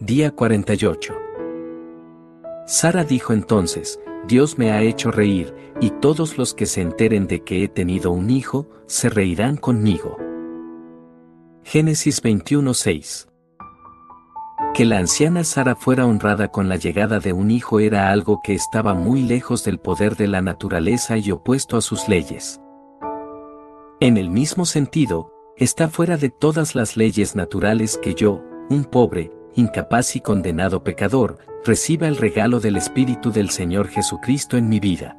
Día 48. Sara dijo entonces, Dios me ha hecho reír, y todos los que se enteren de que he tenido un hijo, se reirán conmigo. Génesis 21:6 Que la anciana Sara fuera honrada con la llegada de un hijo era algo que estaba muy lejos del poder de la naturaleza y opuesto a sus leyes. En el mismo sentido, está fuera de todas las leyes naturales que yo, un pobre, incapaz y condenado pecador, reciba el regalo del Espíritu del Señor Jesucristo en mi vida.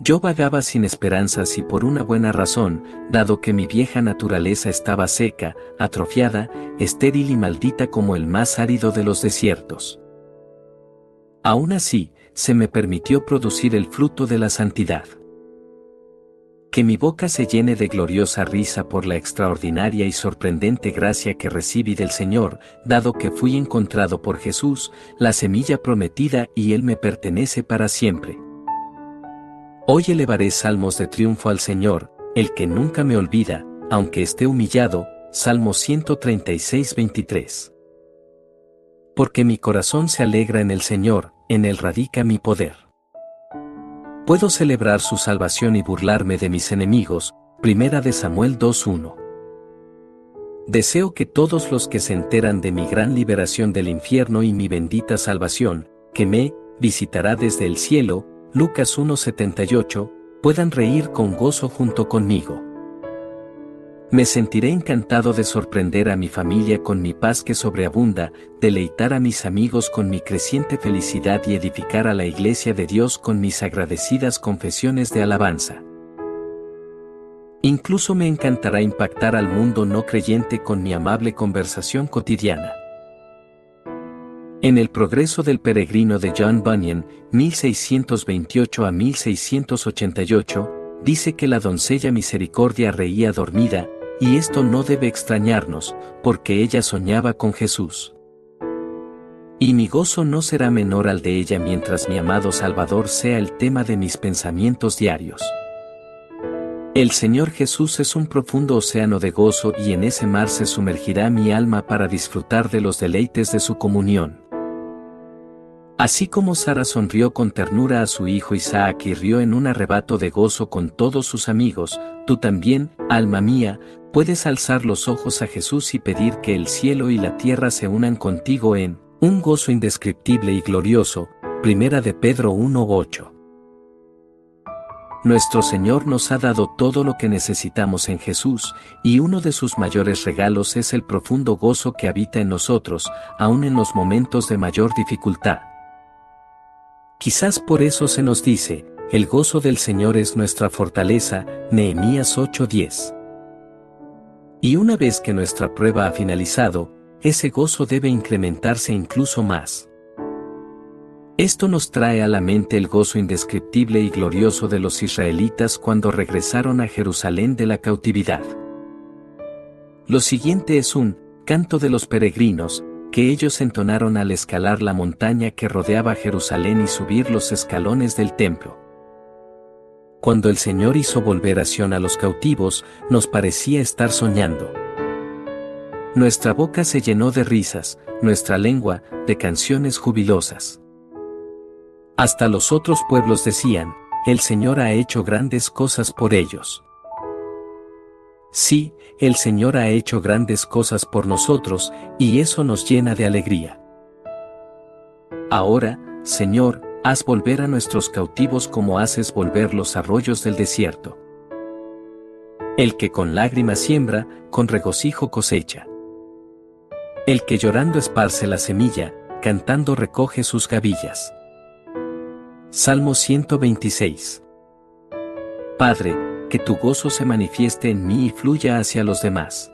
Yo vagaba sin esperanzas y por una buena razón, dado que mi vieja naturaleza estaba seca, atrofiada, estéril y maldita como el más árido de los desiertos. Aún así, se me permitió producir el fruto de la santidad que mi boca se llene de gloriosa risa por la extraordinaria y sorprendente gracia que recibí del Señor, dado que fui encontrado por Jesús, la semilla prometida y Él me pertenece para siempre. Hoy elevaré salmos de triunfo al Señor, el que nunca me olvida, aunque esté humillado, Salmo 136 23. Porque mi corazón se alegra en el Señor, en Él radica mi poder. Puedo celebrar su salvación y burlarme de mis enemigos. Primera de Samuel 2.1. Deseo que todos los que se enteran de mi gran liberación del infierno y mi bendita salvación, que me visitará desde el cielo, Lucas 1.78, puedan reír con gozo junto conmigo. Me sentiré encantado de sorprender a mi familia con mi paz que sobreabunda, deleitar a mis amigos con mi creciente felicidad y edificar a la iglesia de Dios con mis agradecidas confesiones de alabanza. Incluso me encantará impactar al mundo no creyente con mi amable conversación cotidiana. En el progreso del peregrino de John Bunyan, 1628 a 1688, dice que la doncella Misericordia reía dormida, y esto no debe extrañarnos, porque ella soñaba con Jesús. Y mi gozo no será menor al de ella mientras mi amado Salvador sea el tema de mis pensamientos diarios. El Señor Jesús es un profundo océano de gozo y en ese mar se sumergirá mi alma para disfrutar de los deleites de su comunión. Así como Sara sonrió con ternura a su hijo Isaac y rió en un arrebato de gozo con todos sus amigos, tú también, alma mía, puedes alzar los ojos a Jesús y pedir que el cielo y la tierra se unan contigo en un gozo indescriptible y glorioso. Primera de Pedro 1:8. Nuestro Señor nos ha dado todo lo que necesitamos en Jesús, y uno de sus mayores regalos es el profundo gozo que habita en nosotros, aun en los momentos de mayor dificultad. Quizás por eso se nos dice, el gozo del Señor es nuestra fortaleza, Nehemías 8:10. Y una vez que nuestra prueba ha finalizado, ese gozo debe incrementarse incluso más. Esto nos trae a la mente el gozo indescriptible y glorioso de los israelitas cuando regresaron a Jerusalén de la cautividad. Lo siguiente es un canto de los peregrinos, que ellos entonaron al escalar la montaña que rodeaba Jerusalén y subir los escalones del templo. Cuando el Señor hizo volver a Sion a los cautivos, nos parecía estar soñando. Nuestra boca se llenó de risas, nuestra lengua, de canciones jubilosas. Hasta los otros pueblos decían, el Señor ha hecho grandes cosas por ellos. Sí, el Señor ha hecho grandes cosas por nosotros, y eso nos llena de alegría. Ahora, Señor, haz volver a nuestros cautivos como haces volver los arroyos del desierto. El que con lágrimas siembra, con regocijo cosecha. El que llorando esparce la semilla, cantando recoge sus gavillas. Salmo 126. Padre, que tu gozo se manifieste en mí y fluya hacia los demás.